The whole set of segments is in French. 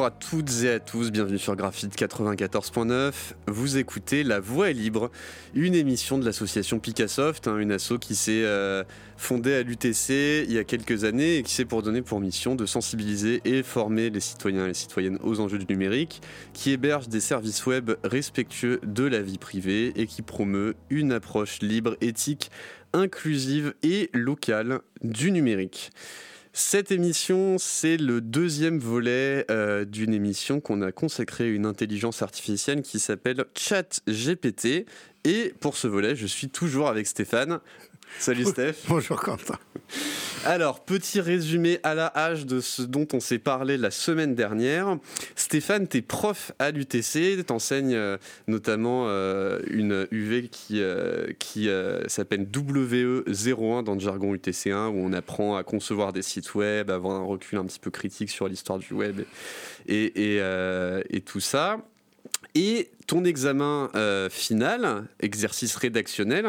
Bonjour à toutes et à tous, bienvenue sur Graphite 94.9. Vous écoutez La Voix est libre, une émission de l'association Picassoft, hein, une asso qui s'est euh, fondée à l'UTC il y a quelques années et qui s'est pour donner pour mission de sensibiliser et former les citoyens et les citoyennes aux enjeux du numérique, qui héberge des services web respectueux de la vie privée et qui promeut une approche libre, éthique, inclusive et locale du numérique. Cette émission, c'est le deuxième volet euh, d'une émission qu'on a consacrée à une intelligence artificielle qui s'appelle ChatGPT. Et pour ce volet, je suis toujours avec Stéphane. Salut Steph. Bonjour Quentin. Alors, petit résumé à la hache de ce dont on s'est parlé la semaine dernière. Stéphane, tu es prof à l'UTC, tu enseignes euh, notamment euh, une UV qui, euh, qui s'appelle WE01 dans le jargon UTC1, où on apprend à concevoir des sites web, avoir un recul un petit peu critique sur l'histoire du web et tout ça. Et ton examen euh, final, exercice rédactionnel,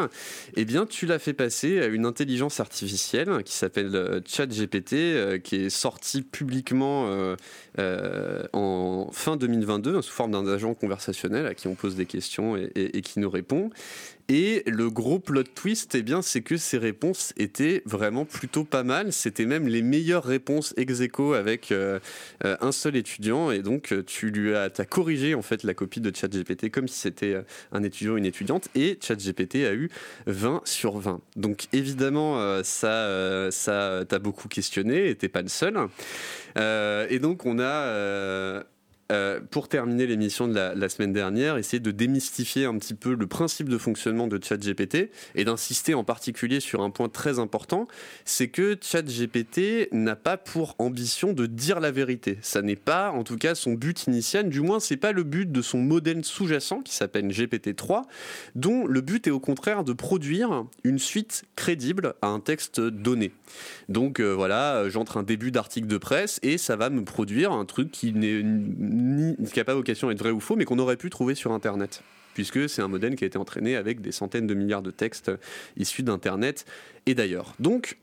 eh bien, tu l'as fait passer à une intelligence artificielle qui s'appelle euh, ChatGPT, euh, qui est sortie publiquement en fin 2022 sous forme d'un agent conversationnel à qui on pose des questions et, qui nous répond. Et le gros plot twist, eh bien, c'est que ces réponses étaient vraiment plutôt pas mal. C'était même les meilleures réponses ex aequo avec un seul étudiant. Et donc, tu lui as, corrigé en fait la copie de ChatGPT comme si c'était euh, un étudiant ou une étudiante, et ChatGPT a eu 20 sur 20. Donc évidemment, euh, ça, euh, ça t'a beaucoup questionné, et t'es pas le seul. et donc on a euh, pour terminer l'émission de la, semaine dernière, essayer de démystifier un petit peu le principe de fonctionnement de ChatGPT et d'insister en particulier sur un point très important, c'est que ChatGPT n'a pas pour ambition de dire la vérité. Ça n'est pas, en tout cas, son but initial. Du moins, c'est pas le but de son modèle sous-jacent qui s'appelle GPT-3, dont le but est au contraire de produire une suite crédible à un texte donné. Donc euh, voilà, j'entre un début d'article de presse et ça va me produire un truc qui n'est ni, qui n'a pas vocation à être vrai ou faux, mais qu'on aurait pu trouver sur Internet puisque c'est un modèle qui a été entraîné avec des centaines de milliards de textes issus d'Internet et d'ailleurs. Donc,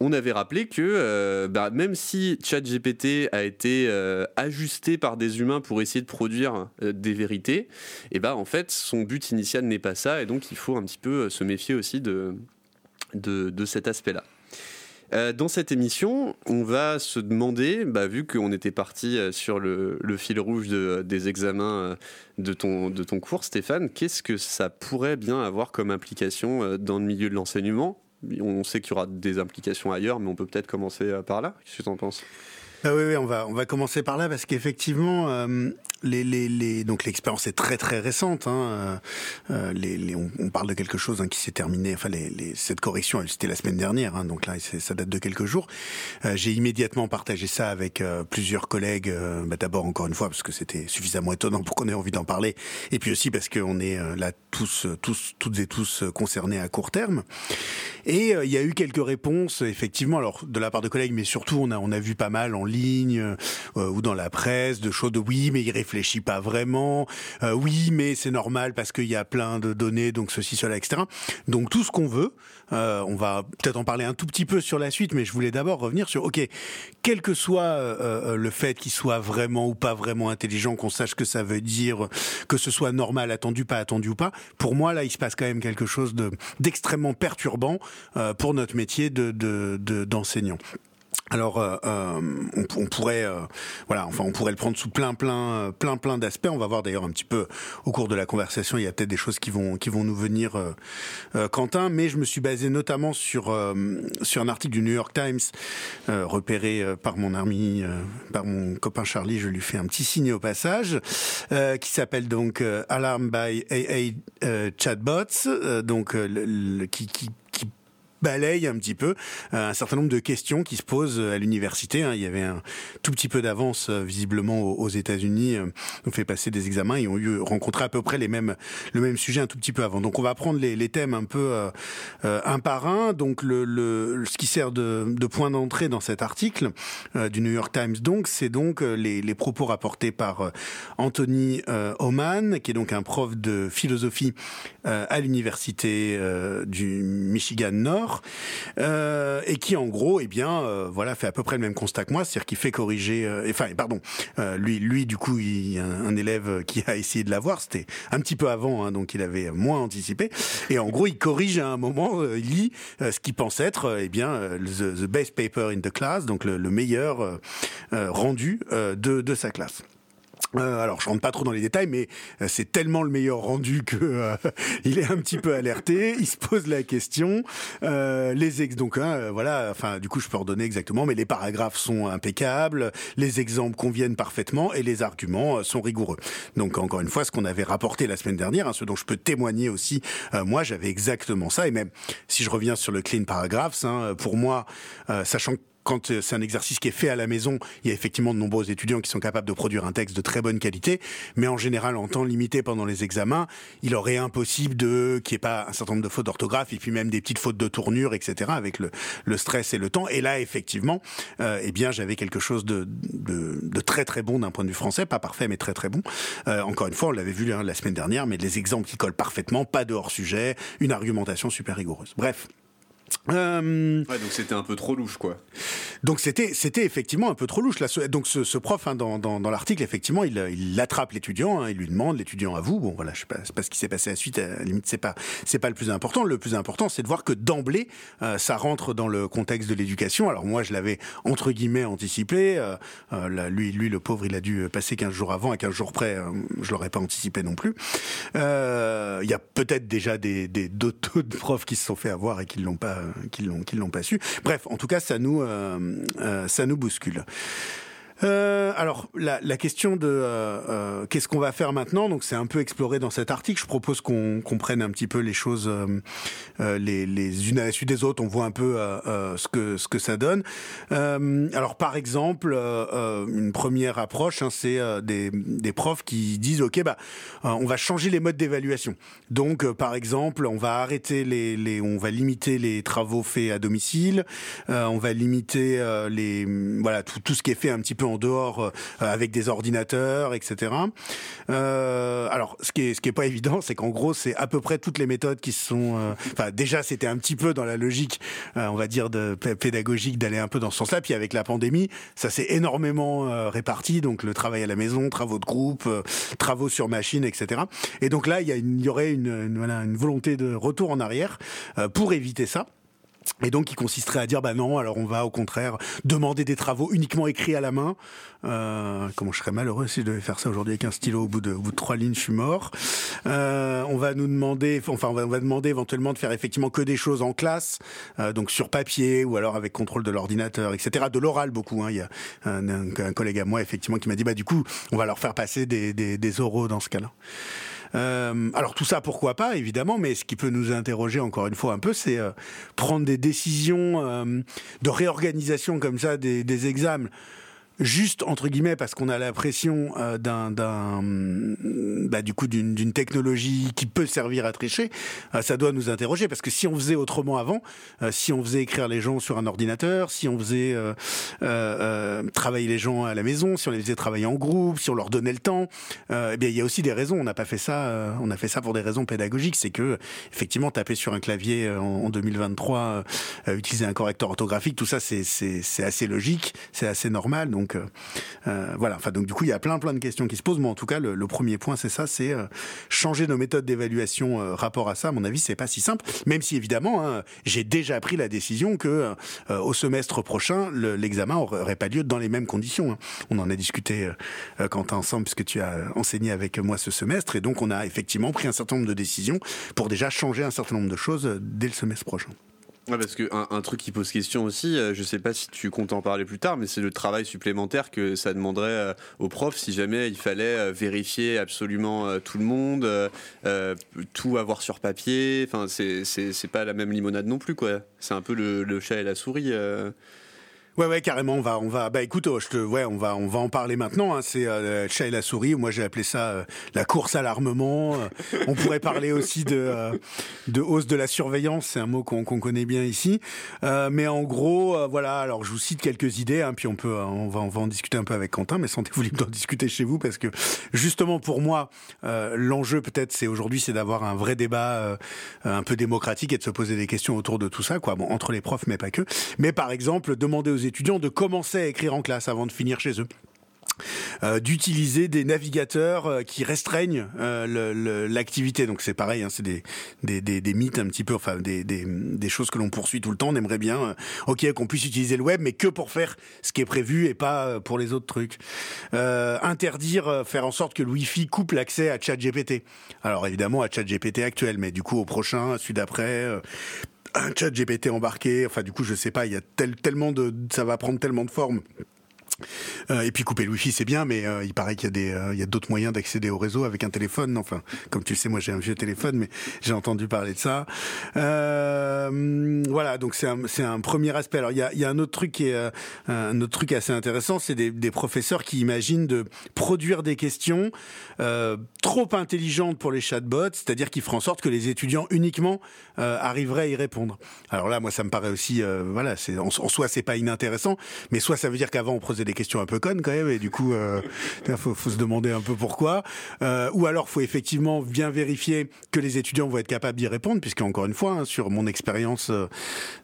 on avait rappelé que euh, bah, même si ChatGPT a été euh, ajusté par des humains pour essayer de produire euh, des vérités, et eh bah, en fait son but initial n'est pas ça, et donc il faut un petit peu se méfier aussi de, de cet aspect-là. Euh, dans cette émission, on va se demander, bah, vu qu'on était parti euh, sur le, fil rouge des examens euh, de ton, de ton cours, Stéphane, qu'est-ce que ça pourrait bien avoir comme implication dans le milieu de l'enseignement? On sait qu'il y aura des implications ailleurs, mais on peut peut-être commencer par là. Qu'est-ce que tu en penses? Ah oui, oui, on va on va commencer par là parce qu'effectivement, euh, les, les, les, donc l'expérience est très très récente. Hein, euh, les, on, on, parle de quelque chose hein, qui s'est terminé. Enfin, cette correction, c'était la semaine dernière, hein, donc là, ça date de quelques jours. Euh, J'ai immédiatement partagé ça avec euh, plusieurs collègues. Euh, bah, D'abord, encore une fois, parce que c'était suffisamment étonnant pour qu'on ait envie d'en parler, et puis aussi parce qu'on est là tous, tous, toutes et tous concernés à court terme. Et il y a eu quelques réponses, effectivement, alors de la part de collègues, mais surtout on a on a vu pas mal en ligne euh, ou dans la presse de choses de oui, mais il réfléchit pas vraiment. Euh, oui, mais c'est normal parce qu'il y a plein de données, donc ceci, cela, etc. Donc tout ce qu'on veut, euh, on va peut-être en parler un tout petit peu sur la suite, mais je voulais d'abord revenir sur, ok, quel que soit le fait qu'il soit vraiment ou pas vraiment intelligent, qu'on sache que ça veut dire, que ce soit normal, attendu, pas attendu ou pas, pour moi là, il se passe quand même quelque chose de d'extrêmement perturbant pour notre métier de d'enseignant. Alors, euh, euh, on, pourrait, euh, voilà, enfin, on pourrait le prendre sous plein, plein, plein, plein d'aspects. On va voir d'ailleurs un petit peu au cours de la conversation. Il y a peut-être des choses qui vont, qui vont nous venir, Quentin. Mais je me suis basé notamment sur sur un article du New York Times repéré par mon ami, par mon copain Charlie. Je lui fais un petit signe au passage, qui s'appelle donc Alarm by AA Chatbots, donc qui, qui balaye un petit peu euh, un certain nombre de questions qui se posent à l'université. Hein. Il y avait un tout petit peu d'avance euh, visiblement aux États-Unis. Euh, on fait passer des examens et ont eu rencontré à peu près les mêmes le même sujet un tout petit peu avant. Donc on va prendre les, les thèmes un peu un par un. Donc le, le ce qui sert de, de point d'entrée dans cet article du New York Times donc c'est donc les, les, propos rapportés par Anthony Oman qui est donc un prof de philosophie à l'université du Michigan Nord heures, et qui en gros, eh bien, voilà, fait à peu près le même constat que moi, c'est-à-dire qu'il fait corriger, enfin, pardon, lui, lui, du coup, il a un, élève qui a essayé de l'avoir, c'était un petit peu avant, hein, donc il avait moins anticipé, et en gros, il corrige à un moment, il lit ce qu'il pense être, eh bien, the, best paper in the class, donc le, meilleur rendu de, de sa classe. Euh, alors, je rentre pas trop dans les détails, mais euh, c'est tellement le meilleur rendu que euh, il est un petit peu alerté. Il se pose la question. les ex, donc, hein, voilà. Enfin, du coup, je peux redonner exactement, mais les paragraphes sont impeccables, les exemples conviennent parfaitement et les arguments sont rigoureux. Donc, encore une fois, ce qu'on avait rapporté la semaine dernière, hein, ce dont je peux témoigner aussi, moi, j'avais exactement ça. Et même si je reviens sur le clean paragraphs, hein, pour moi, sachant que quand euh, c'est un exercice qui est fait à la maison, il y a effectivement de nombreux étudiants qui sont capables de produire un texte de très bonne qualité, mais en général, en temps limité pendant les examens, il aurait impossible de qu'il n'y ait pas un certain nombre de fautes d'orthographe et puis même des petites fautes de tournure, etc. avec le, le stress et le temps. Et là, effectivement, euh, eh bien, j'avais quelque chose de, de, de, très très bon d'un point de vue français, pas parfait, mais très très bon. Euh, encore une fois, on l'avait vu hein, la semaine dernière, mais les exemples qui collent parfaitement, pas de hors sujet, une argumentation super rigoureuse. Bref. Euh, ouais, donc c'était un peu trop louche, quoi. Donc c'était c'était effectivement un peu trop louche. Là, donc ce, ce prof hein, dans, dans, dans l'article, effectivement, il, il attrape l'étudiant, hein, il lui demande l'étudiant à vous. Bon, voilà, je sais pas, pas ce qui s'est passé à la suite. À la limite, c'est pas c'est pas le plus important. Le plus important, c'est de voir que d'emblée, euh, ça rentre dans le contexte de l'éducation. Alors moi, je l'avais entre guillemets anticipé. Euh, euh lui, lui, le pauvre, il a dû passer 15 jours avant, à 15 jours près, euh, je l'aurais pas anticipé non plus. Il y a peut-être déjà des d'autres profs qui se sont fait avoir et qui l'ont pas qui l'ont qui l'ont pas su. Bref, en tout cas, ça nous euh, ça nous bouscule. Euh, alors la, la, question de euh, euh, qu'est-ce qu'on va faire maintenant, donc c'est un peu exploré dans cet article. Je propose qu'on comprenne un petit peu les choses euh, les, les, unes à la suite des autres. On voit un peu ce que ce que ça donne. alors par exemple, une première approche, hein, c'est des, des profs qui disent ok bah on va changer les modes d'évaluation. Donc par exemple, on va arrêter les, les on va limiter les travaux faits à domicile, on va limiter les voilà tout, tout ce qui est fait un petit peu en dehors euh, avec des ordinateurs, etc. Euh, alors, ce qui est ce qui est pas évident, c'est qu'en gros, c'est à peu près toutes les méthodes qui sont. Euh, enfin, déjà, c'était un petit peu dans la logique, on va dire, de pédagogique d'aller un peu dans ce sens-là. Puis avec la pandémie, ça s'est énormément réparti. Donc le travail à la maison, travaux de groupe, travaux sur machine, etc. Et donc là, il y, aurait une volonté de retour en arrière pour éviter ça. Et donc, il consisterait à dire, bah non, alors on va au contraire demander des travaux uniquement écrits à la main. Euh, comment je serais malheureux si je devais faire ça aujourd'hui avec un stylo au bout de, trois lignes, je suis mort. Euh, on va nous demander, enfin, on va, on va, demander éventuellement de faire effectivement que des choses en classe, euh, donc sur papier ou alors avec contrôle de l'ordinateur, etc. De l'oral beaucoup. Hein. Il y a un, un, collègue à moi effectivement qui m'a dit, bah du coup, on va leur faire passer des, des, des oraux dans ce cas-là. Euh, alors tout ça, pourquoi pas, évidemment, mais ce qui peut nous interroger encore une fois un peu, c'est euh, prendre des décisions euh, de réorganisation comme ça des, des examens juste entre guillemets parce qu'on a l'impression euh, d'un d'un bah, du coup d'une technologie qui peut servir à tricher euh, ça doit nous interroger. Parce que si on faisait autrement avant euh, si on faisait écrire les gens sur un ordinateur si on faisait travailler les gens à la maison si on les faisait travailler en groupe si on leur donnait le temps eh bien il y a aussi des raisons. On n'a pas fait ça on a fait ça pour des raisons pédagogiques. C'est que effectivement taper sur un clavier en, en 2023 utiliser un correcteur orthographique tout ça c'est c'est assez logique c'est assez normal. Donc donc euh, euh, voilà. Enfin donc du coup il y a plein plein de questions qui se posent. Mais en tout cas le, premier point c'est ça, c'est euh, changer nos méthodes d'évaluation rapport à ça. À mon avis c'est pas si simple. Même si évidemment hein, j'ai déjà pris la décision que au semestre prochain l'examen aurait pas lieu dans les mêmes conditions. Hein. On en a discuté quand ensemble puisque tu as enseigné avec moi ce semestre et donc on a effectivement pris un certain nombre de décisions pour déjà changer un certain nombre de choses dès le semestre prochain. Parce qu'un un truc qui pose question aussi, euh, je sais pas si tu comptes en parler plus tard, mais c'est le travail supplémentaire que ça demanderait euh, aux profs si jamais il fallait euh, vérifier absolument tout le monde, tout avoir sur papier. Enfin, c'est pas la même limonade non plus, quoi. C'est un peu le, chat et la souris. Ouais, ouais, carrément. On va, on va. Bah, écoute, oh, je te, ouais, on va, on va en parler maintenant. Hein. C'est euh, le chat et la souris. Moi, j'ai appelé ça euh, la course à l'armement. Euh, on pourrait parler aussi de de hausse de la surveillance. C'est un mot qu'on connaît bien ici. mais en gros, voilà. Alors, je vous cite quelques idées, hein, puis on peut, on va, on va en discuter un peu avec Quentin. Mais sentez-vous libre d'en discuter chez vous parce que justement, pour moi, l'enjeu peut-être, c'est aujourd'hui, c'est d'avoir un vrai débat un peu démocratique et de se poser des questions autour de tout ça, quoi. Bon, entre les profs, mais pas que. Mais par exemple, demander aux étudiants de commencer à écrire en classe avant de finir chez eux. Euh, d'utiliser des navigateurs euh, qui restreignent euh, l'activité. Donc c'est pareil, hein, c'est des, mythes un petit peu, enfin des, choses que l'on poursuit tout le temps. On aimerait bien, ok, qu'on puisse utiliser le web, mais que pour faire ce qui est prévu et pas pour les autres trucs. interdire, faire en sorte que le Wi-Fi coupe l'accès à ChatGPT. Alors évidemment à ChatGPT actuel, mais du coup au prochain, celui d'après un chat GPT embarqué. Enfin, du coup, je sais pas, il y a tellement de, ça va prendre tellement de formes euh, et puis couper le wifi c'est bien, mais euh, il paraît qu'il y a des, euh, y a d'autres moyens d'accéder au réseau avec un téléphone. Enfin, comme tu le sais, moi j'ai un vieux téléphone, mais j'ai entendu parler de ça. voilà, donc c'est un, premier aspect. Alors il y a, un autre truc qui est un autre truc assez intéressant, c'est des, professeurs qui imaginent de produire des questions trop intelligentes pour les chatbots, c'est-à-dire qui feront en sorte que les étudiants uniquement arriveraient à y répondre. Alors là, moi ça me paraît aussi, voilà, c'est en, en soi c'est pas inintéressant, mais soit ça veut dire qu'avant on posait des questions un peu connes quand même, et du coup, euh, faut, faut se demander un peu pourquoi. Euh, ou alors, faut effectivement bien vérifier que les étudiants vont être capables d'y répondre, puisque encore une fois, hein, sur mon expérience, euh,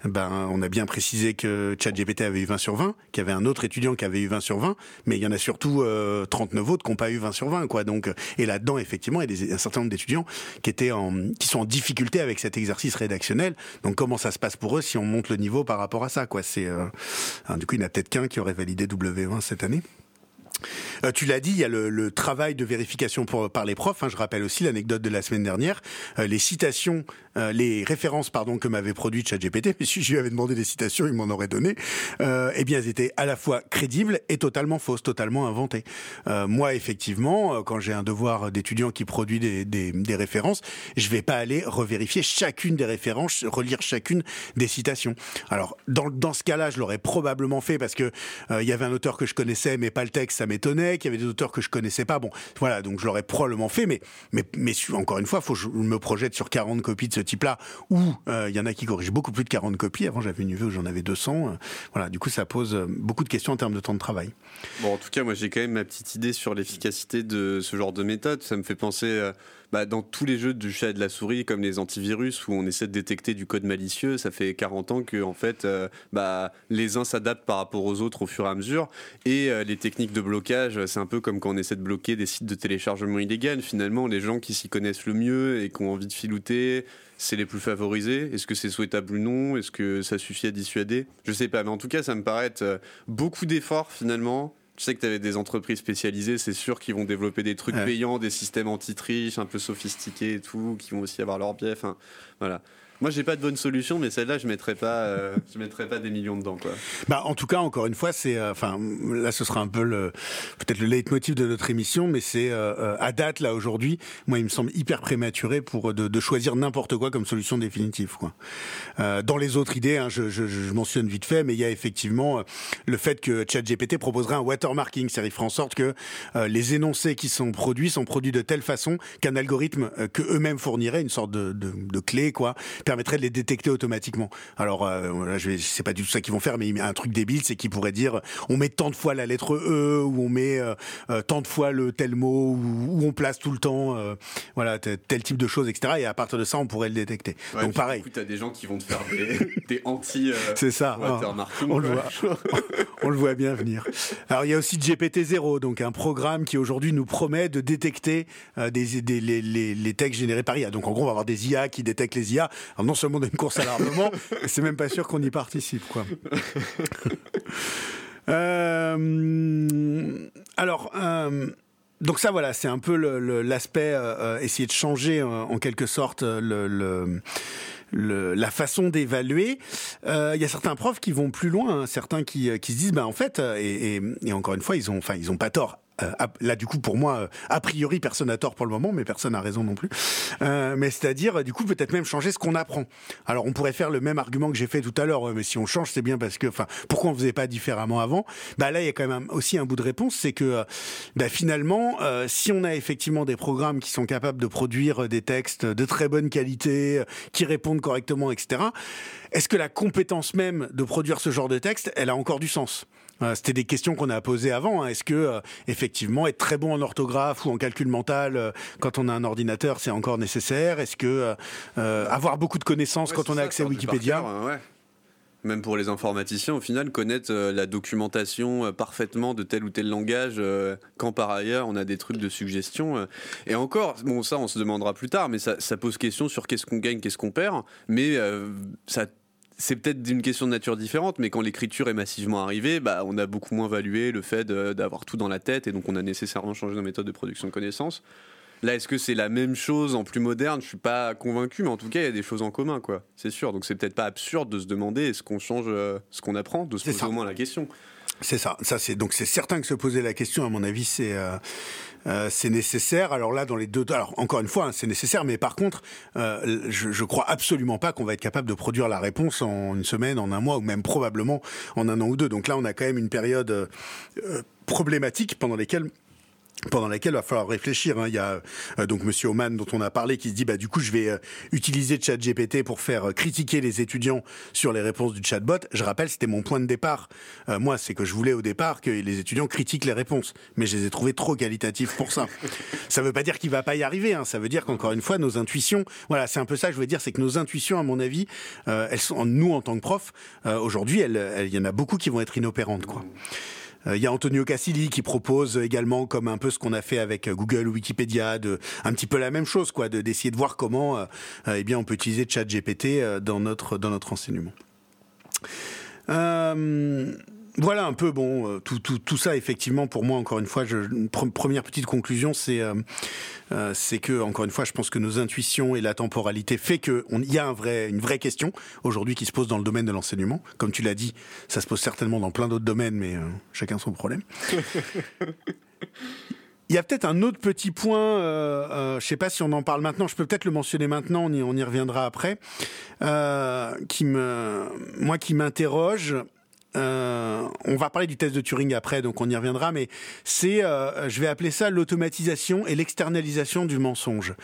ben, on a bien précisé que ChatGPT avait eu 20 sur 20, qu'il y avait un autre étudiant qui avait eu 20 sur 20, mais il y en a surtout 39 autres qui n'ont pas eu 20 sur 20, quoi. Donc, et là-dedans, effectivement, il y a un certain nombre d'étudiants qui étaient en, qui sont en difficulté avec cet exercice rédactionnel. Donc, comment ça se passe pour eux si on monte le niveau par rapport à ça, quoi? C'est, hein, du coup, il n'y en a peut-être qu'un qui aurait validé W cette année. Euh, tu l'as dit, il y a le, travail de vérification par les profs. Hein, je rappelle aussi l'anecdote de la semaine dernière. Euh, les citations, euh, les références, pardon, que m'avait produit ChatGPT, mais si je lui avais demandé des citations, il m'en aurait donné. eh bien, elles étaient à la fois crédibles et totalement fausses, totalement inventées. moi, effectivement, quand j'ai un devoir d'étudiant qui produit des, références, je vais pas aller revérifier chacune des références, relire chacune des citations. Alors, dans, ce cas-là, je l'aurais probablement fait parce que il y avait un auteur que je connaissais, mais pas le texte, m'étonnait, qu'il y avait des auteurs que je connaissais pas. Bon, voilà, donc je l'aurais probablement fait, mais, mais, mais encore une fois, faut je me projette sur 40 copies de ce type-là, où euh, il y en a qui corrigent beaucoup plus de 40 copies. Avant, j'avais une UV où j'en avais 200. Euh, voilà, du coup, ça pose euh, beaucoup de questions en termes de temps de travail. Bon, en tout cas, moi, j'ai quand même ma petite idée sur l'efficacité de ce genre de méthode. Ça me fait penser bah, dans tous les jeux du chat et de la souris, comme les antivirus, où on essaie de détecter du code malicieux, ça fait 40 ans que en fait, euh, bah, les uns s'adaptent par rapport aux autres au fur et à mesure. Et euh, les techniques de blocage, c'est un peu comme quand on essaie de bloquer des sites de téléchargement illégal. Finalement, les gens qui s'y connaissent le mieux et qui ont envie de filouter, c'est les plus favorisés Est-ce que c'est souhaitable ou non? Est-ce que ça suffit à dissuader? Je sais pas, mais en tout cas, ça me paraît être euh, beaucoup d'efforts finalement je sais que tu avais des entreprises spécialisées, c'est sûr qu'ils vont développer des trucs payants, des systèmes anti-triche un peu sophistiqués et tout, qui vont aussi avoir leur biais. Enfin, voilà. Moi, j'ai pas de bonne solution, mais celle-là, je mettrais pas, euh, je mettrais pas des millions dedans, quoi. Bah, en tout cas, encore une fois, c'est, euh, enfin, là, ce sera un peu le, peut-être le leitmotiv de notre émission, mais c'est euh, à date là aujourd'hui, moi, il me semble hyper prématuré pour de, de choisir n'importe quoi comme solution définitive, quoi. dans les autres idées, hein, je, je, je, mentionne vite fait, mais il y a effectivement le fait que ChatGPT proposerait un watermarking, c'est-à-dire ferait en sorte que les énoncés qui sont produits sont produits de telle façon qu'un algorithme que eux-mêmes fourniraient, une sorte de, de, de clé, quoi permettrait de les détecter automatiquement. Alors, euh, là, je sais pas du tout ça qu'ils vont faire, mais un truc débile, c'est qu'ils pourraient dire on met tant de fois la lettre E, ou on met euh, euh, tant de fois le tel mot, ou, on place tout le temps, voilà, tel type de choses, etc. Et à partir de ça, on pourrait le détecter. Donc, pareil. Tu as des gens qui vont te faire des, anti. c'est ça. on, le voit, on le voit bien venir. Alors, il y a aussi GPT-0, donc un programme qui aujourd'hui nous promet de détecter des, des les, les, les, textes générés par IA. Donc, en gros, on va avoir des IA qui détectent les IA non seulement d'une course à l'armement, c'est même pas sûr qu'on y participe, quoi. Euh, alors. Euh, donc ça voilà, c'est un peu l'aspect euh, essayer de changer en quelque sorte le, la façon d'évaluer. Il y a certains profs qui vont plus loin, hein, certains qui, qui se disent, bah en fait, et, et, encore une fois, ils ont, enfin, ils ont pas tort là du coup pour moi, a priori personne n'a tort pour le moment, mais personne n'a raison non plus. mais c'est-à-dire du coup peut-être même changer ce qu'on apprend. Alors on pourrait faire le même argument que j'ai fait tout à l'heure, mais si on change c'est bien parce que, enfin, pourquoi on faisait pas différemment avant? Bah là il y a quand même aussi un bout de réponse, c'est que bah, finalement si on a effectivement des programmes qui sont capables de produire des textes de très bonne qualité, qui répondent correctement, etc. Est-ce que la compétence même de produire ce genre de texte, elle a encore du sens? euh, c'était des questions qu'on a posées avant. Hein. Est-ce que euh, effectivement être très bon en orthographe ou en calcul mental euh, quand on a un ordinateur, c'est encore nécessaire? Est-ce que avoir beaucoup de connaissances quand on a accès à Wikipédia? même pour les informaticiens, au final, connaître la documentation parfaitement de tel ou tel langage, quand par ailleurs on a des trucs de suggestion. et encore, bon, ça on se demandera plus tard, mais ça, ça pose question sur qu'est-ce qu'on gagne, qu'est-ce qu'on perd. Mais ça c'est peut-être d'une question de nature différente, mais quand l'écriture est massivement arrivée, bah, on a beaucoup moins valué le fait d'avoir tout dans la tête et donc on a nécessairement changé nos méthodes de production de connaissances. Là, est-ce que c'est la même chose en plus moderne? Je suis pas convaincu, mais en tout cas, il y a des choses en commun, quoi. C'est sûr. Donc, c'est peut-être pas absurde de se demander est-ce qu'on change euh, ce qu'on apprend, de se poser au moins la question? C'est ça. Ça, c'est donc c'est certain que se poser la question, à mon avis, c'est euh, euh, c'est nécessaire. Alors là, dans les deux, alors encore une fois, hein, c'est nécessaire, mais par contre, euh, je, crois absolument pas qu'on va être capable de produire la réponse en une semaine, en un mois, ou même probablement en un an ou deux. Donc là, on a quand même une période euh, problématique pendant lesquelles pendant laquelle il va falloir réfléchir. Hein. Il y a euh, donc Monsieur Oman dont on a parlé qui se dit bah du coup je vais euh, utiliser ChatGPT pour faire euh, critiquer les étudiants sur les réponses du chatbot. Je rappelle c'était mon point de départ. moi c'est que je voulais au départ que les étudiants critiquent les réponses, mais je les ai trouvées trop qualitatives pour ça. ça veut pas dire qu'il va pas y arriver. Hein. Ça veut dire qu'encore une fois nos intuitions, voilà c'est un peu ça que je veux dire, c'est que nos intuitions à mon avis, elles sont nous en tant que profs aujourd'hui, il y en a beaucoup qui vont être inopérantes quoi. Euh, il y a Antonio Casilli qui propose également, comme un peu ce qu'on a fait avec euh, Google ou Wikipédia, un petit peu la même chose, quoi, de d'essayer de voir comment, euh, eh bien, on peut utiliser ChatGPT dans notre dans notre enseignement. Euh, voilà un peu bon euh, tout, tout, tout, ça effectivement pour moi encore une fois je, première petite conclusion c'est euh, euh, c'est que encore une fois je pense que nos intuitions et la temporalité fait que il y a un vrai une vraie question aujourd'hui qui se pose dans le domaine de l'enseignement comme tu l'as dit ça se pose certainement dans plein d'autres domaines mais chacun son problème Il y a peut-être un autre petit point, je sais pas si on en parle maintenant, je peux peut-être le mentionner maintenant, on y, on y reviendra après, qui me, moi qui m'interroge. Euh, on va parler du test de Turing après, donc on y reviendra, mais c'est, euh, je vais appeler ça l'automatisation et l'externalisation du mensonge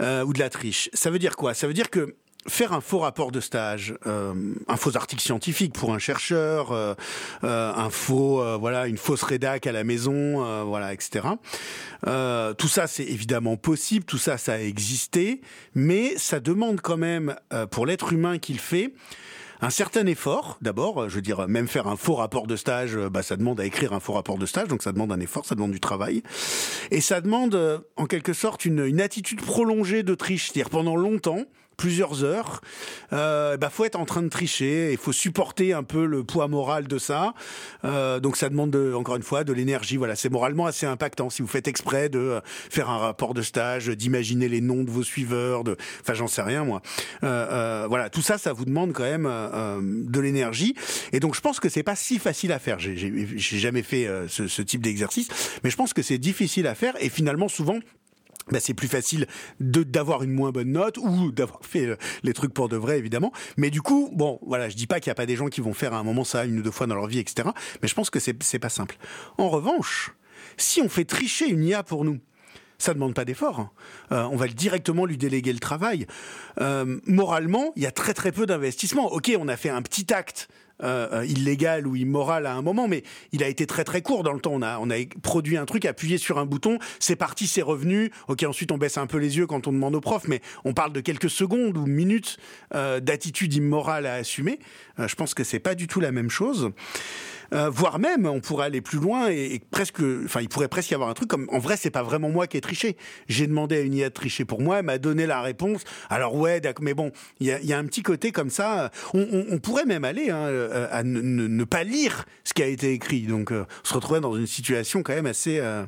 euh, ou de la triche. Ça veut dire quoi? Ça veut dire que faire un faux rapport de stage, un faux article scientifique pour un chercheur, un faux, voilà, une fausse rédac à la maison, voilà, etc. tout ça, c'est évidemment possible, tout ça, ça a existé, mais ça demande quand même, pour l'être humain qu'il fait, un certain effort, d'abord, je veux dire, même faire un faux rapport de stage, bah, ça demande à écrire un faux rapport de stage, donc ça demande un effort, ça demande du travail. Et ça demande, euh, en quelque sorte, une, une attitude prolongée de triche, c'est-à-dire pendant longtemps, plusieurs heures, euh, bah faut être en train de tricher, il faut supporter un peu le poids moral de ça. Euh, donc ça demande de, encore une fois de l'énergie. Voilà, c'est moralement assez impactant si vous faites exprès de euh, faire un rapport de stage, d'imaginer les noms de vos suiveurs, de, enfin j'en sais rien moi. Euh, euh voilà, tout ça, ça vous demande quand même euh, de l'énergie. Et donc je pense que c'est pas si facile à faire. J'ai jamais fait ce, ce type d'exercice, mais je pense que c'est difficile à faire et finalement souvent bah, c'est plus facile de d'avoir une moins bonne note ou d'avoir fait euh, les trucs pour de vrai évidemment mais du coup bon voilà je dis pas qu'il y a pas des gens qui vont faire à un moment ça une ou deux fois dans leur vie etc mais je pense que c'est c'est pas simple en revanche si on fait tricher une IA pour nous ça demande pas d'effort. Hein. Euh, on va directement lui déléguer le travail. Euh, moralement, il y a très très peu d'investissement. Ok, on a fait un petit acte euh, euh, illégal ou immoral à un moment, mais il a été très très court dans le temps. On a, produit un truc, appuyé sur un bouton, c'est parti, c'est revenu. Ok, ensuite on baisse un peu les yeux quand on demande au prof, mais on parle de quelques secondes ou minutes euh, d'attitude immorale à assumer. je pense que c'est pas du tout la même chose. Voire même on pourrait aller plus loin et, presque, enfin il pourrait presque y avoir un truc comme en vrai c'est pas vraiment moi qui ai triché. J'ai demandé à une IA de tricher pour moi, elle m'a donné la réponse. Alors ouais, mais bon, il y a, y a, un petit côté comme ça. On, on, on pourrait même aller hein, euh, à ne, pas lire ce qui a été écrit. Donc euh, on se retrouvait dans une situation quand même assez, euh,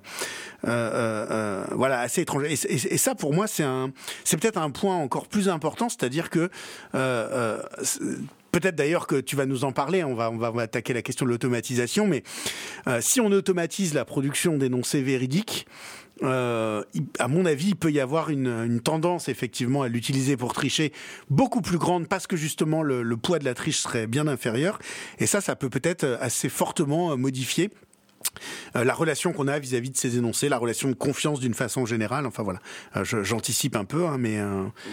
euh, voilà, assez étrange. Et, et, et, ça pour moi c'est un, c'est peut-être un point encore plus important, c'est-à-dire que peut-être d'ailleurs que tu vas nous en parler. On va, on va, attaquer la question de l'automatisation. Mais si on automatise la production d'énoncés véridiques, euh, à mon avis, il peut y avoir une, tendance effectivement à l'utiliser pour tricher beaucoup plus grande parce que justement le, poids de la triche serait bien inférieur. Et ça, ça peut peut-être assez fortement modifier euh, la relation qu'on a vis-à-vis de ces énoncés, la relation de confiance d'une façon générale. Enfin voilà, euh, j'anticipe un peu, hein, mais.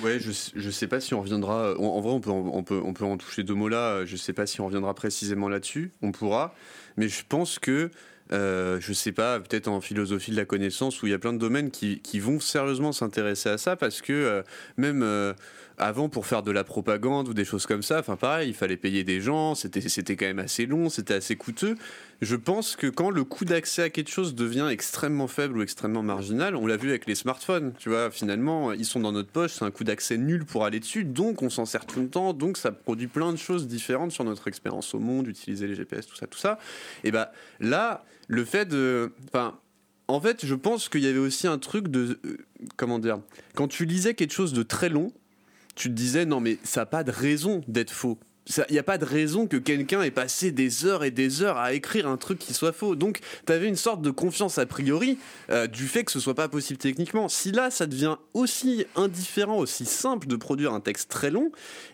Ouais, je, je sais pas si on reviendra. En, vrai, on peut, on, peut, on peut en toucher deux mots là. Je sais pas si on reviendra précisément là-dessus. On pourra. Mais je pense que euh, je sais pas, peut-être en philosophie de la connaissance, où il y a plein de domaines qui, vont sérieusement s'intéresser à ça, parce que euh, même euh, avant, pour faire de la propagande ou des choses comme ça, enfin pareil, il fallait payer des gens, c'était quand même assez long, c'était assez coûteux. Je pense que quand le coût d'accès à quelque chose devient extrêmement faible ou extrêmement marginal, on l'a vu avec les smartphones, tu vois, finalement, ils sont dans notre poche, c'est un coût d'accès nul pour aller dessus, donc on s'en sert tout le temps, donc ça produit plein de choses différentes sur notre expérience au monde, utiliser les GPS, tout ça, tout ça. Et bah là, le fait de. Enfin, en fait, je pense qu'il y avait aussi un truc de. Euh, comment dire Quand tu lisais quelque chose de très long, tu te disais non, mais ça n'a pas de raison d'être faux il n'y a pas de raison que quelqu'un ait passé des heures et des heures à écrire un truc qui soit faux. Donc, tu avais une sorte de confiance a priori euh, du fait que ce soit pas possible techniquement. Si là, ça devient aussi indifférent, aussi simple de produire un texte très long,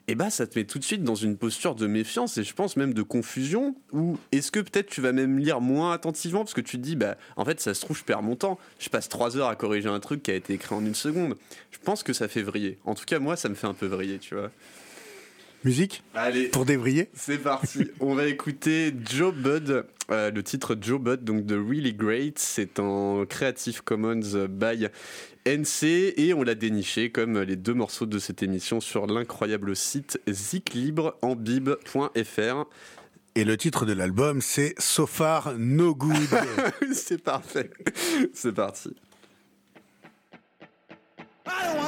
et eh bah, ben, ça te met tout de suite dans une posture de méfiance et je pense même de confusion. Ou est-ce que peut-être tu vas même lire moins attentivement parce que tu te dis, bah, en fait, ça se trouve, je perds mon temps. Je passe trois heures à corriger un truc qui a été écrit en une seconde. Je pense que ça fait vriller. En tout cas, moi, ça me fait un peu vriller, tu vois. Musique Allez. Pour dévriller C'est parti. On va écouter Joe Bud. Euh, le titre Joe Bud, donc de Really Great. C'est en Creative Commons by NC et on l'a déniché comme les deux morceaux de cette émission sur l'incroyable site ziclibreambib.fr. Et le titre de l'album, c'est So Far No Good. c'est parfait. C'est parti. I don't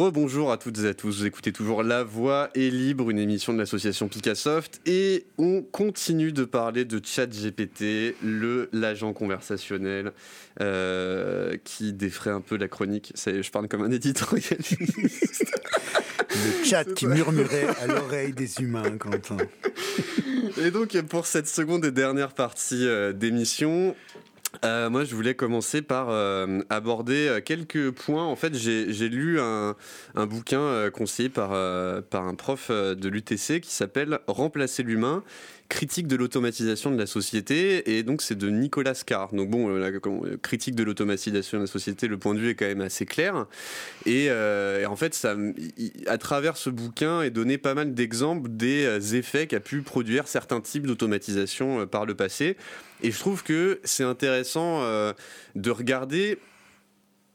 Rebonjour à toutes et à tous, vous écoutez toujours La Voix est libre, une émission de l'association Picassoft, et on continue de parler de ChatGPT, le l'agent conversationnel euh, qui défraie un peu la chronique. Je parle comme un éditorialiste. le chat qui murmurait à l'oreille des humains, Quentin. Et donc pour cette seconde et dernière partie euh, d'émission, euh, moi, je voulais commencer par euh, aborder euh, quelques points. En fait, j'ai lu un, bouquin conseillé par un prof de l'UTC qui s'appelle Remplacer l'humain critique de l'automatisation de la société, et donc c'est de Nicolas Carr. Donc bon, la critique de l'automatisation de la société, le point de vue est quand même assez clair. Et, en fait, ça, à travers ce bouquin, est donné pas mal d'exemples des effets qu'a pu produire certains types d'automatisation par le passé. Et je trouve que c'est intéressant euh, de regarder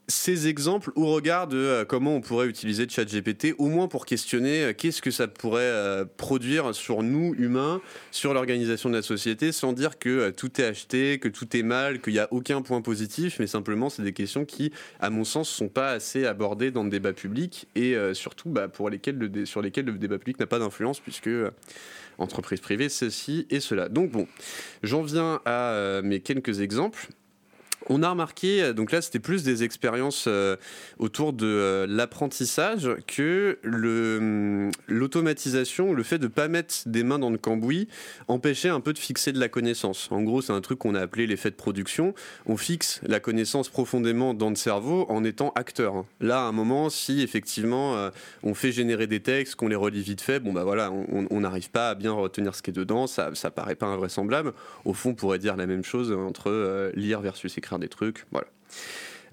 ces exemples au regard de euh, comment on pourrait utiliser ChatGPT, au moins pour questionner euh, qu'est-ce que ça pourrait produire sur nous, humains, sur l'organisation de la société, sans dire que tout est acheté, que tout est mal, qu'il n'y a aucun point positif, mais simplement c'est des questions qui, à mon sens, ne sont pas assez abordées dans le débat public et surtout bah, pour lesquelles le sur lesquelles le débat public n'a pas d'influence, puisque entreprises privées, ceci et cela. Donc bon, j'en viens à euh, mes quelques exemples. On a remarqué, euh, donc là c'était plus des expériences euh, autour de euh, l'apprentissage que hum, l'automatisation, le, fait de ne pas mettre des mains dans le cambouis empêchait un peu de fixer de la connaissance. En gros c'est un truc qu'on a appelé l'effet de production. On fixe la connaissance profondément dans le cerveau en étant acteur. Là à un moment si effectivement on fait générer des textes, qu'on les relit vite fait, bon bah voilà on n'arrive pas à bien retenir ce qui est dedans, ça, ça paraît pas invraisemblable. Au fond on pourrait dire la même chose entre lire versus écrire des trucs. Voilà.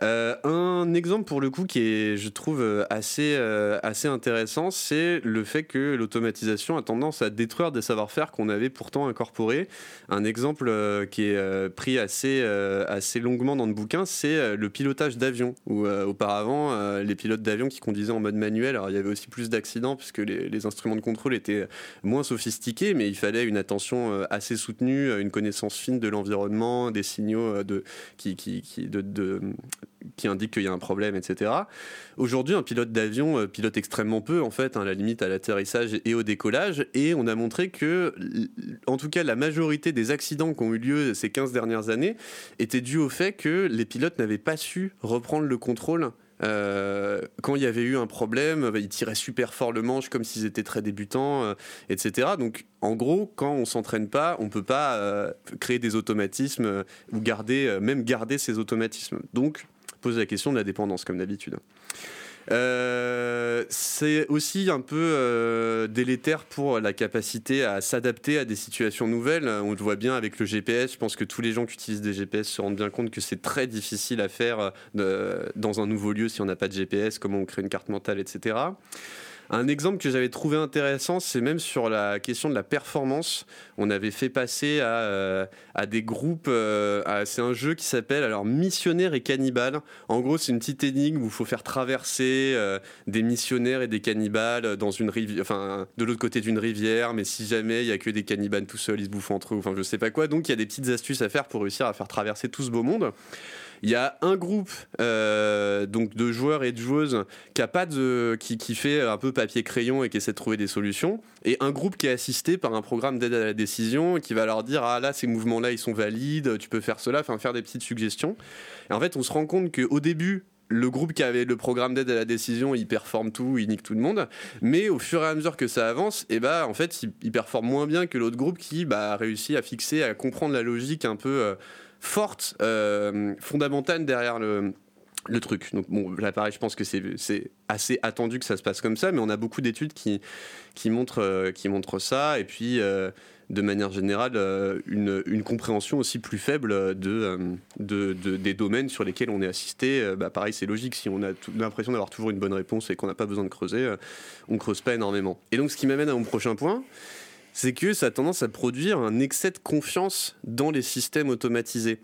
Euh, un exemple pour le coup qui est, je trouve, euh, assez, euh, assez intéressant, c'est le fait que l'automatisation a tendance à détruire des savoir-faire qu'on avait pourtant incorporés. Un exemple qui est pris assez, assez longuement dans le bouquin, c'est le pilotage d'avion, où auparavant, les pilotes d'avion qui conduisaient en mode manuel, alors il y avait aussi plus d'accidents puisque les, instruments de contrôle étaient moins sophistiqués, mais il fallait une attention assez soutenue, une connaissance fine de l'environnement, des signaux de, qui, qui, de qui indique qu'il y a un problème, etc. Aujourd'hui, un pilote d'avion euh, pilote extrêmement peu, en fait, à hein, la limite à l'atterrissage et au décollage, et on a montré que, en tout cas, la majorité des accidents qui ont eu lieu ces 15 dernières années étaient dus au fait que les pilotes n'avaient pas su reprendre le contrôle euh, quand il y avait eu un problème, ils tiraient super fort le manche comme s'ils étaient très débutants, euh, etc. Donc, en gros, quand on s'entraîne pas, on peut pas créer des automatismes ou garder, même garder ces automatismes. Donc, pose la question de la dépendance, comme d'habitude. Euh, c'est aussi un peu euh, délétère pour la capacité à s'adapter à des situations nouvelles. On le voit bien avec le GPS. Je pense que tous les gens qui utilisent des GPS se rendent bien compte que c'est très difficile à faire euh, dans un nouveau lieu si on n'a pas de GPS, comment on crée une carte mentale, etc. Un exemple que j'avais trouvé intéressant, c'est même sur la question de la performance. On avait fait passer à, euh, des groupes. Euh, c'est un jeu qui s'appelle alors Missionnaire et Cannibale. En gros, c'est une petite énigme où il faut faire traverser euh, des missionnaires et des cannibales dans une rivière, de l'autre côté d'une rivière. Mais si jamais il y a que des cannibales tout seuls, ils se bouffent entre eux. Enfin, je sais pas quoi. Donc, il y a des petites astuces à faire pour réussir à faire traverser tout ce beau monde. Il y a un groupe euh, donc de joueurs et de joueuses qui a pas de qui, qui, fait un peu papier crayon et qui essaie de trouver des solutions, et un groupe qui est assisté par un programme d'aide à la décision qui va leur dire ah là ces mouvements là ils sont valides, tu peux faire cela, enfin faire des petites suggestions. Et en fait on se rend compte qu'au début le groupe qui avait le programme d'aide à la décision, il performe tout, il nique tout le monde. Mais au fur et à mesure que ça avance, et eh bah, en fait, il, performe moins bien que l'autre groupe qui bah, a réussi à fixer, à comprendre la logique un peu euh, forte, euh, fondamentale derrière le, le truc. Donc bon, là pareil, je pense que c'est assez attendu que ça se passe comme ça, mais on a beaucoup d'études qui, qui, montrent, euh, qui montrent ça, et puis euh, de manière générale, une, une, compréhension aussi plus faible de, de, des domaines sur lesquels on est assisté. Bah, pareil, c'est logique, si on a l'impression d'avoir toujours une bonne réponse et qu'on n'a pas besoin de creuser, on creuse pas énormément. Et donc ce qui m'amène à mon prochain point, c'est que ça a tendance à produire un excès de confiance dans les systèmes automatisés.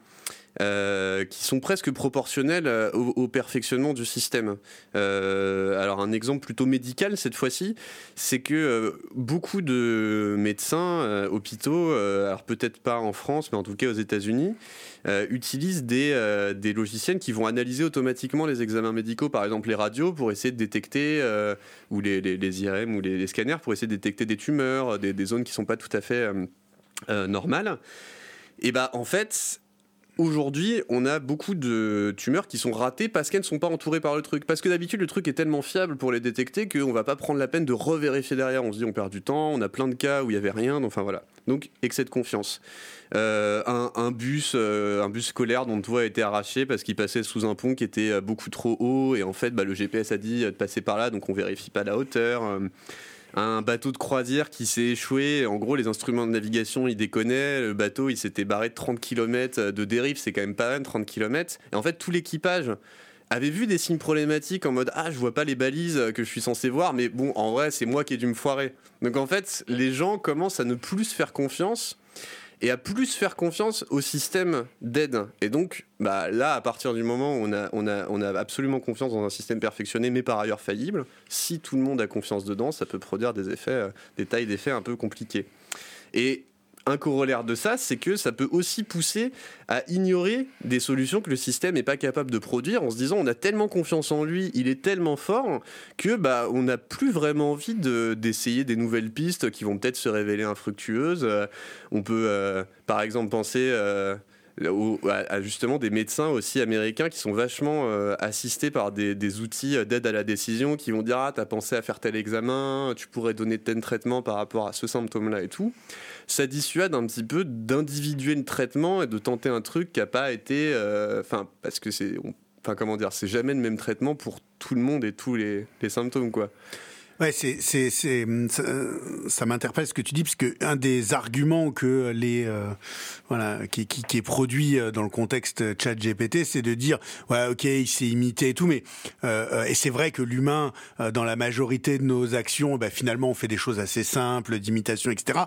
Euh, qui sont presque proportionnels euh, au, perfectionnement du système. Euh, alors un exemple plutôt médical cette fois-ci, c'est que beaucoup de médecins, hôpitaux, alors peut-être pas en France, mais en tout cas aux États-Unis, utilisent des, des, logiciels qui vont analyser automatiquement les examens médicaux, par exemple les radios, pour essayer de détecter, ou les, IRM ou les, scanners, pour essayer de détecter des tumeurs, des, des zones qui ne sont pas tout à fait normales. Et bah en fait, aujourd'hui, on a beaucoup de tumeurs qui sont ratées parce qu'elles ne sont pas entourées par le truc. Parce que d'habitude, le truc est tellement fiable pour les détecter qu'on va pas prendre la peine de revérifier derrière. On se dit, on perd du temps, on a plein de cas où il y avait rien, enfin voilà. Donc, excès de confiance. Euh, un, bus, euh, un bus scolaire dont le toit a été arraché parce qu'il passait sous un pont qui était euh, beaucoup trop haut et en fait, bah, le GPS a dit de passer par là, donc on vérifie pas la hauteur un bateau de croisière qui s'est échoué. En gros, les instruments de navigation, ils déconnaient. Le bateau, il s'était barré de 30 km de dérive. C'est quand même pas mal, 30 km. Et en fait, tout l'équipage avait vu des signes problématiques en mode Ah, je vois pas les balises que je suis censé voir, mais bon, en vrai, c'est moi qui ai dû me foirer. Donc en fait, les gens commencent à ne plus se faire confiance et à plus faire confiance au système d'aide. Et donc, bah, là, à partir du moment où on a, on, a, absolument confiance dans un système perfectionné, mais par ailleurs faillible, si tout le monde a confiance dedans, ça peut produire des effets, euh, des tailles d'effets un peu compliquées. Et un corollaire de ça, c'est que ça peut aussi pousser à ignorer des solutions que le système n'est pas capable de produire en se disant on a tellement confiance en lui, il est tellement fort que bah on n'a plus vraiment envie d'essayer des nouvelles pistes qui vont peut-être se révéler infructueuses. Euh, on peut euh, par exemple penser euh, à, justement des médecins aussi américains qui sont vachement assistés par des, outils d'aide à la décision qui vont dire ah t'as pensé à faire tel examen, tu pourrais donner tel traitement par rapport à ce symptôme-là et tout ça dissuade un petit peu d'individuer le traitement et de tenter un truc qui n'a pas été. Euh, enfin, parce que c'est. Enfin, comment dire, c'est jamais le même traitement pour tout le monde et tous les symptômes, quoi. Ouais, c'est, c'est, c'est, ça, ça m'interpelle ce que tu dis, parce que un des arguments que les, euh, voilà, qui, qui, qui, est produit euh, dans le contexte chat GPT, c'est de dire, ouais, ok, il s'est imité et tout, mais, euh, et c'est vrai que l'humain, dans la majorité de nos actions, bah, finalement, on fait des choses assez simples, d'imitation, etc.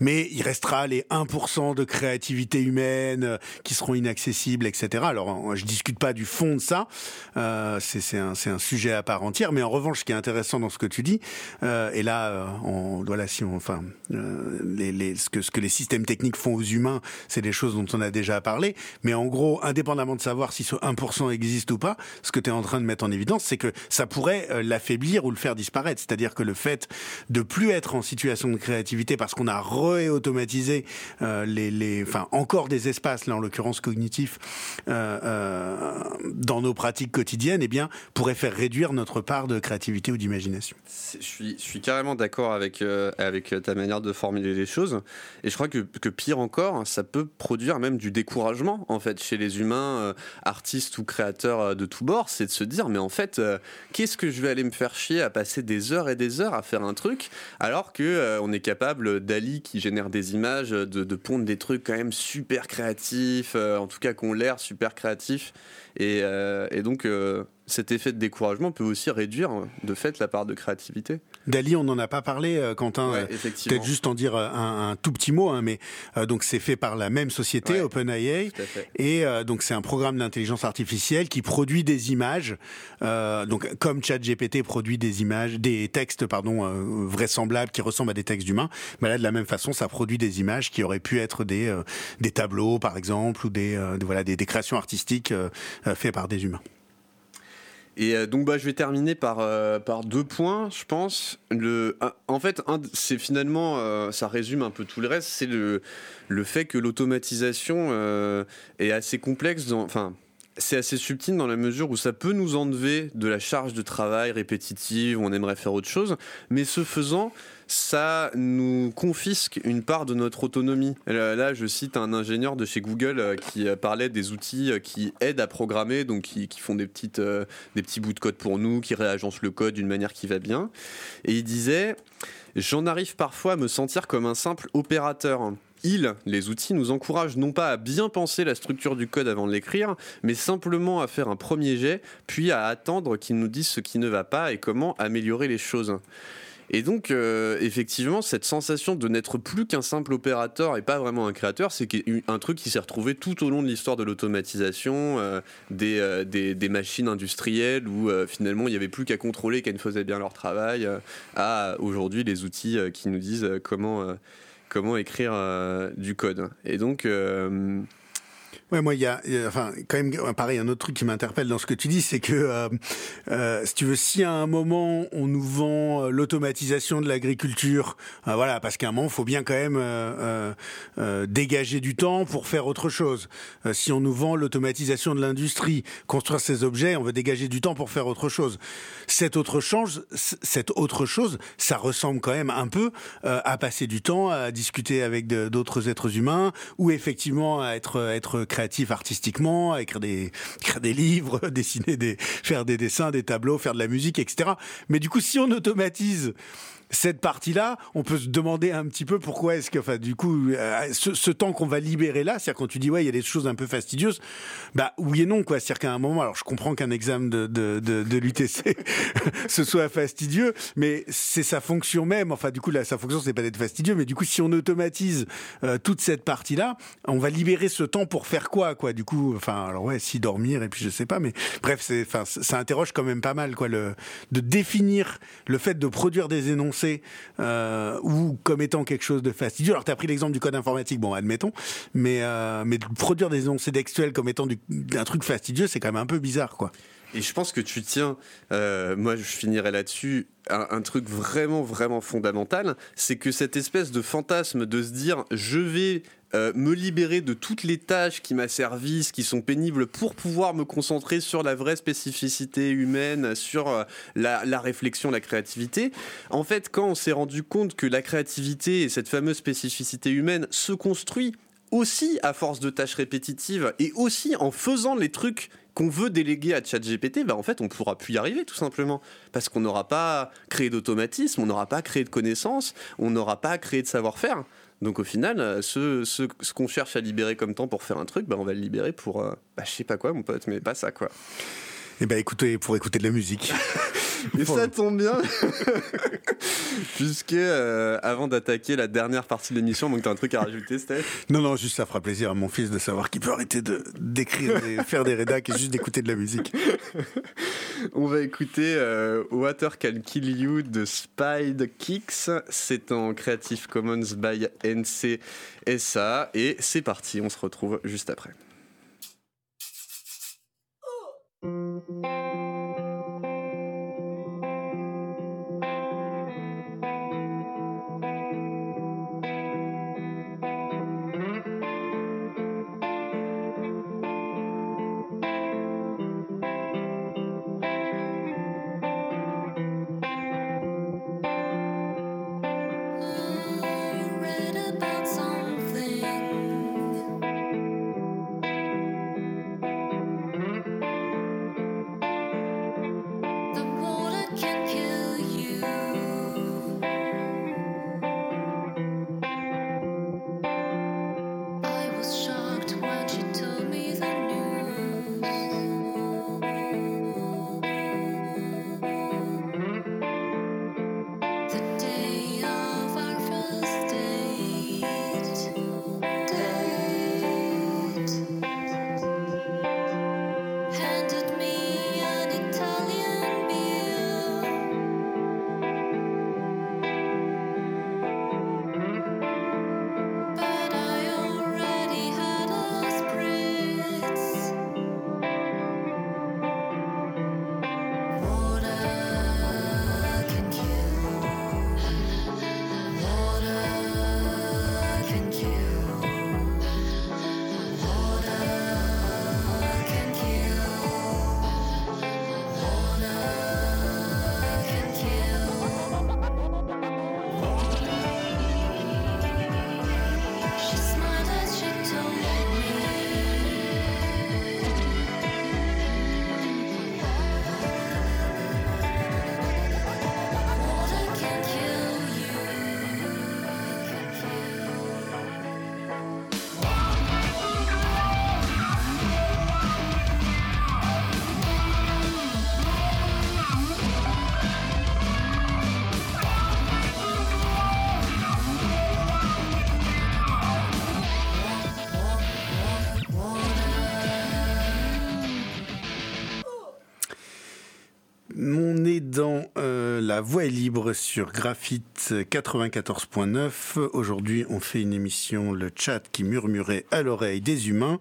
Mais il restera les 1% de créativité humaine qui seront inaccessibles, etc. Alors, je discute pas du fond de ça, c'est, c'est un, c'est un sujet à part entière, mais en revanche, ce qui est intéressant dans ce que tu dis, euh, et là, euh, on, voilà, si on, enfin, euh, ce, que, les systèmes techniques font aux humains, c'est des choses dont on a déjà parlé. Mais en gros, indépendamment de savoir si ce 1% existe ou pas, ce que tu es en train de mettre en évidence, c'est que ça pourrait l'affaiblir ou le faire disparaître. C'est-à-dire que le fait de plus être en situation de créativité parce qu'on a les, enfin, encore des espaces, là en l'occurrence cognitifs, dans nos pratiques quotidiennes, eh bien, pourrait faire réduire notre part de créativité ou d'imagination je suis, carrément d'accord avec, euh, avec ta manière de formuler les choses. Et je crois que, que, pire encore, ça peut produire même du découragement, en fait, chez les humains, euh, artistes ou créateurs euh, de tous bords. C'est de se dire, mais en fait, qu'est-ce que je vais aller me faire chier à passer des heures et des heures à faire un truc, alors que on est capable, d'Ali qui génère des images, de, de, pondre des trucs quand même super créatifs, en tout cas qu'on l'air super créatifs. Et, et donc cet effet de découragement peut aussi réduire de fait la part de créativité. Dali, on n'en a pas parlé, euh, Quentin. Euh, peut-être juste en dire euh, un, tout petit mot, hein, mais donc c'est fait par la même société, OpenAI, et donc c'est un programme d'intelligence artificielle qui produit des images. donc comme ChatGPT produit des images, des textes, pardon, vraisemblables qui ressemblent à des textes humains, mais là de la même façon, ça produit des images qui auraient pu être des des tableaux, par exemple, ou des, voilà des, des, créations artistiques faites par des humains. Et euh, donc, bah, je vais terminer par, euh, par deux points, je pense. Le, en fait, c'est finalement, euh, ça résume un peu tout le reste, c'est le, le fait que l'automatisation est assez complexe. enfin, c'est assez subtil dans la mesure où ça peut nous enlever de la charge de travail répétitive, où on aimerait faire autre chose, mais ce faisant, ça nous confisque une part de notre autonomie. Là, je cite un ingénieur de chez Google euh, qui euh, parlait des outils euh, qui aident à programmer, donc qui, font des, des petits bouts de code pour nous, qui réagencent le code d'une manière qui va bien. Et il disait, j'en arrive parfois à me sentir comme un simple opérateur. Ils, les outils, nous encouragent non pas à bien penser la structure du code avant de l'écrire, mais simplement à faire un premier jet, puis à attendre qu'ils nous disent ce qui ne va pas et comment améliorer les choses. Et donc, euh, effectivement, cette sensation de n'être plus qu'un simple opérateur et pas vraiment un créateur, c'est un truc qui s'est retrouvé tout au long de l'histoire de l'automatisation, euh, des, des, machines industrielles où finalement il n'y avait plus qu'à contrôler qu'elles faisaient bien leur travail, à aujourd'hui les outils qui nous disent comment, comment écrire du code. Et donc, Ouais, moi, il y a, enfin, quand même, pareil, un autre truc qui m'interpelle dans ce que tu dis, c'est que, euh, euh, si tu veux, si à un moment on nous vend euh, l'automatisation de l'agriculture, euh, voilà, parce qu'à un moment, faut bien quand même euh, dégager du temps pour faire autre chose. si on nous vend l'automatisation de l'industrie, construire ces objets, on veut dégager du temps pour faire autre chose. Cette autre chose, cette autre chose, ça ressemble quand même un peu à passer du temps à discuter avec d'autres êtres humains, ou effectivement à être être créatif artistiquement, à écrire des, écrire des livres, dessiner des, faire des dessins, des tableaux, faire de la musique, etc. Mais du coup, si on automatise cette partie-là, on peut se demander un petit peu pourquoi est-ce que, enfin, du coup, euh, ce, temps qu'on va libérer là, c'est-à-dire quand tu dis ouais, il y a des choses un peu fastidieuses, bah oui et non quoi. C'est-à-dire qu'à un moment, alors je comprends qu'un examen de de, de, de l'UTC ce soit fastidieux, mais c'est sa fonction même. Enfin, du coup, là, sa fonction c'est pas d'être fastidieux, mais du coup, si on automatise euh, toute cette partie-là, on va libérer ce temps pour faire quoi, quoi? Du coup, enfin, alors ouais, si dormir et puis je sais pas, mais bref, c'est, enfin, ça interroge quand même pas mal quoi, le de définir le fait de produire des énoncés euh, ou comme étant quelque chose de fastidieux. Alors, tu as pris l'exemple du code informatique, bon, admettons, mais, euh, mais produire des énoncés textuels comme étant du, un truc fastidieux, c'est quand même un peu bizarre, quoi. Et je pense que tu tiens, euh, moi je finirai là-dessus, un, truc vraiment, vraiment fondamental, c'est que cette espèce de fantasme de se dire je vais euh, me libérer de toutes les tâches qui m'asservissent, qui sont pénibles, pour pouvoir me concentrer sur la vraie spécificité humaine, sur euh, la, la, réflexion, la créativité. En fait, quand on s'est rendu compte que la créativité et cette fameuse spécificité humaine se construit aussi à force de tâches répétitives et aussi en faisant les trucs qu'on veut déléguer à ChatGPT, bah en fait, on pourra plus y arriver tout simplement parce qu'on n'aura pas créé d'automatisme, on n'aura pas créé de connaissances, on n'aura pas créé de savoir-faire. Donc au final, euh, ce, ce, ce qu'on cherche à libérer comme temps pour faire un truc, bah, on va le libérer pour, euh, bah, je sais pas quoi, mon pote, mais pas ça quoi. Eh ben écoutez, pour écouter de la musique. Et ça tombe bien, puisque euh, avant d'attaquer la dernière partie de l'émission, donc as un truc à rajouter, Steph? Non, non, juste ça fera plaisir à mon fils de savoir qu'il peut arrêter de d'écrire, et faire des rédacs et juste d'écouter de la musique. On va écouter euh, Water Can Kill You de Spide Kicks. C'est en Creative Commons by NC et c'est parti. On se retrouve juste après. On La Voix est libre sur Graphite 94.9. Aujourd'hui, on fait une émission, le chat qui murmurait à l'oreille des humains.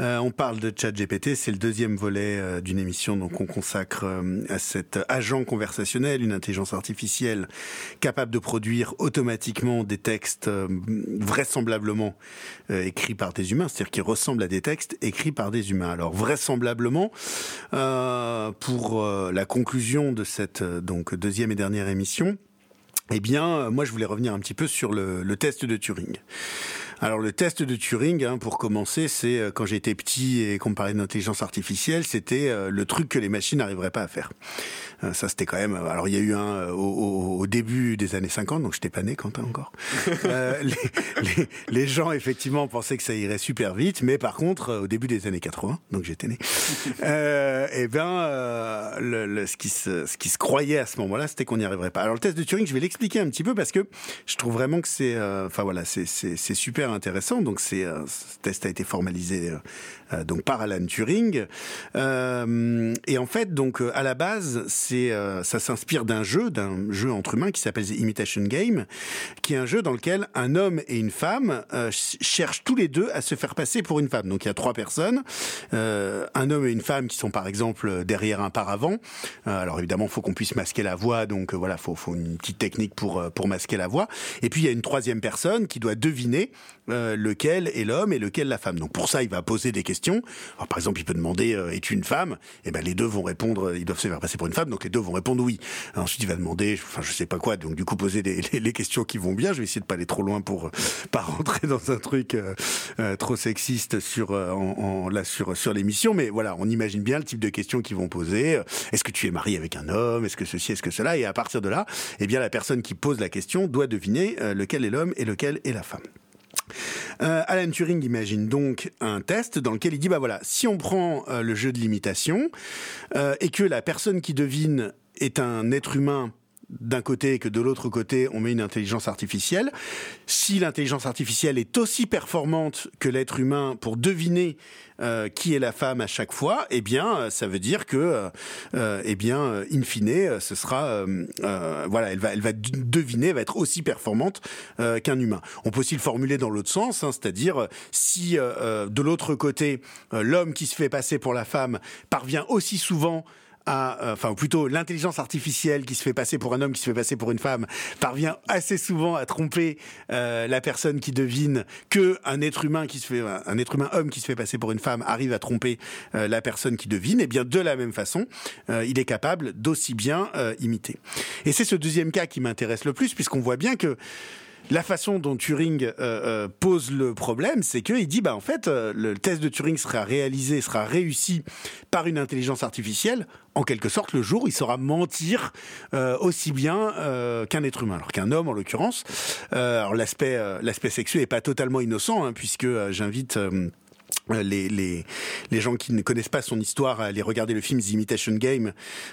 Euh, on parle de chat GPT, c'est le deuxième volet euh, d'une émission donc on consacre à cet agent conversationnel, une intelligence artificielle capable de produire automatiquement des textes vraisemblablement écrits par des humains, c'est-à-dire qui ressemblent à des textes écrits par des humains. Alors vraisemblablement, pour la conclusion de cette euh, donc deuxième et dernière émission, eh bien, euh, moi, je voulais revenir un petit peu sur le test de Turing. Alors le test de Turing, hein, pour commencer, c'est euh, quand j'étais petit et qu'on parlait d'intelligence artificielle, c'était le truc que les machines n'arriveraient pas à faire. Euh, ça, c'était quand même. Alors, il y a eu un euh, au, au, début des années 50, donc j'étais pas né, Quentin encore. euh, les, les, les, gens effectivement pensaient que ça irait super vite, mais par contre, euh, au début des années 80, donc j'étais né. Euh, et eh ben, le, le, ce qui se, ce qui se croyait à ce moment-là, c'était qu'on n'y arriverait pas. Alors, le test de Turing, je vais l'expliquer un petit peu parce que je trouve vraiment que c'est, enfin voilà, c'est super intéressant. Donc, c'est ce test a été formalisé donc par Alan Turing. et en fait, donc à la base, c'est euh, ça s'inspire d'un jeu, d'un jeu entre humains qui s'appelle The Imitation Game, qui est un jeu dans lequel un homme et une femme euh, cherchent tous les deux à se faire passer pour une femme. Donc il y a trois personnes, euh, un homme et une femme qui sont par exemple derrière un paravent. alors évidemment, faut qu'on puisse masquer la voix, donc voilà, faut, faut une petite technique pour pour masquer la voix. Et puis il y a une troisième personne qui doit deviner lequel est l'homme et lequel la femme. Donc pour ça, il va poser des questions. Alors, par exemple, il peut demander es-tu une femme? Et eh ben les deux vont répondre, ils doivent se faire passer pour une femme donc les deux vont répondre oui. Ensuite, il va demander, enfin, je sais pas quoi, donc du coup poser les, questions qui vont bien. Je vais essayer de pas aller trop loin pour euh, pas rentrer dans un truc euh, euh, trop sexiste sur en, là sur sur l'émission, mais voilà, on imagine bien le type de questions qu'ils vont poser. Est-ce que tu es marié avec un homme? Est-ce que ceci Est-ce que cela? Et à partir de là, eh bien, la personne qui pose la question doit deviner lequel est l'homme et lequel est la femme. Euh, Alan Turing imagine donc un test dans lequel il dit bah voilà, si on prend euh, le jeu de l'imitation euh, et que la personne qui devine est un être humain d'un côté et que de l'autre côté on met une intelligence artificielle. Si l'intelligence artificielle est aussi performante que l'être humain pour deviner euh, qui est la femme à chaque fois, eh bien, euh, ça veut dire que, euh, eh bien, in fine, ce sera, voilà, elle va, elle va deviner, va être aussi performante qu'un humain. On peut aussi le formuler dans l'autre sens, hein, c'est-à-dire si de l'autre côté l'homme qui se fait passer pour la femme parvient aussi souvent à, enfin, ou plutôt l'intelligence artificielle qui se fait passer pour un homme, qui se fait passer pour une femme, parvient assez souvent à tromper euh, la personne qui devine que un être humain qui se fait, un être humain homme qui se fait passer pour une femme arrive à tromper euh, la personne qui devine. Et eh bien de la même façon, euh, il est capable d'aussi bien euh, imiter. Et c'est ce deuxième cas qui m'intéresse le plus, puisqu'on voit bien que la façon dont Turing euh, euh, pose le problème, c'est qu'il dit bah en fait euh, le test de Turing sera réalisé, sera réussi par une intelligence artificielle. En quelque sorte, le jour il saura mentir aussi bien qu'un être humain, alors qu'un homme en l'occurrence. l'aspect sexuel est pas totalement innocent, hein, puisque j'invite les, les, les gens qui ne connaissent pas son histoire à aller regarder le film The Imitation Game,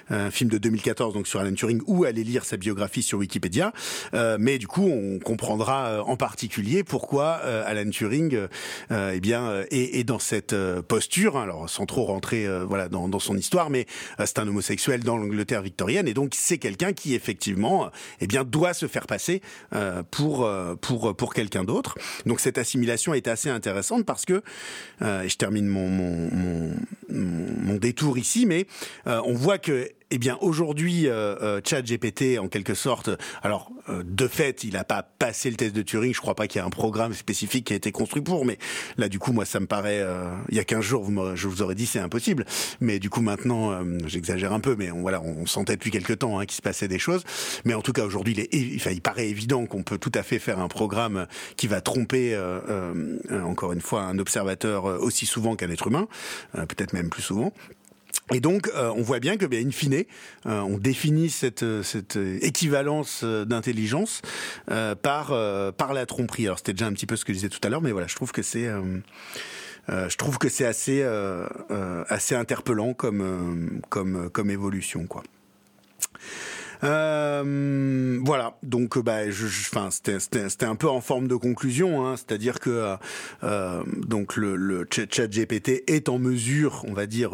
un film de 2014 donc sur Alan Turing, ou aller lire sa biographie sur Wikipédia. Euh, mais du coup, on comprendra euh, en particulier pourquoi euh, Alan Turing, euh, eh bien, est, est, dans cette posture. Hein, alors, sans trop rentrer, voilà, dans, dans, son histoire, mais c'est un homosexuel dans l'Angleterre victorienne, et donc c'est quelqu'un qui effectivement, eh bien, doit se faire passer pour pour pour quelqu'un d'autre. Donc cette assimilation est assez intéressante parce que euh, et je termine mon, mon, mon, mon, détour ici, mais euh, on voit que eh bien, aujourd'hui, euh, euh ChatGPT, en quelque sorte, alors euh, de fait, il n'a pas passé le test de Turing. Je crois pas qu'il y ait un programme spécifique qui a été construit pour. Mais là, du coup, moi, ça me paraît. il y a 15 jours, je vous aurais dit c'est impossible. Mais du coup, maintenant, j'exagère un peu, mais on, voilà, on, sentait depuis quelques temps hein, qu'il se passait des choses. Mais en tout cas, aujourd'hui, il, enfin, il paraît évident qu'on peut tout à fait faire un programme qui va tromper, encore une fois, un observateur aussi souvent qu'un être humain, peut-être même plus souvent. Et donc, euh, on voit bien que, bien, in fine, euh, on définit cette, cette équivalence euh, d'intelligence euh, par par la tromperie. Alors, c'était déjà un petit peu ce que je disais tout à l'heure, mais voilà, je trouve que c'est je trouve que c'est assez assez interpellant comme comme comme évolution, quoi. Euh, voilà, donc bah, je, enfin, c'était un peu en forme de conclusion, hein, c'est-à-dire que euh, donc le, le chat GPT est en mesure, on va dire,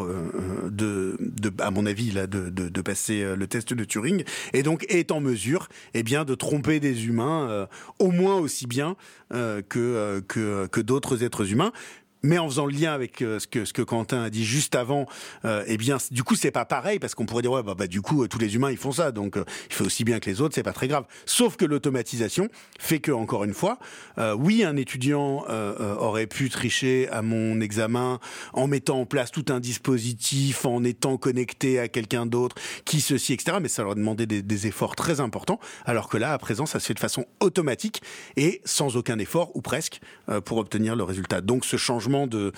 de, de, à mon avis là, de, de, de, passer le test de Turing, et donc est en mesure, eh bien, de tromper des humains au moins aussi bien que que, que d'autres êtres humains mais en faisant le lien avec euh, ce que Quentin a dit juste avant, euh, eh bien, du coup, c'est pas pareil parce qu'on pourrait dire ouais, bah, bah du coup, euh, tous les humains ils font ça, donc il fait aussi bien que les autres, c'est pas très grave. Sauf que l'automatisation fait que encore une fois, oui, un étudiant aurait pu tricher à mon examen en mettant en place tout un dispositif, en étant connecté à quelqu'un d'autre, qui ceci, etc. Mais ça leur demandait des, des efforts très importants, alors que là, à présent, ça se fait de façon automatique et sans aucun effort ou presque pour obtenir le résultat. Donc, ce changement de,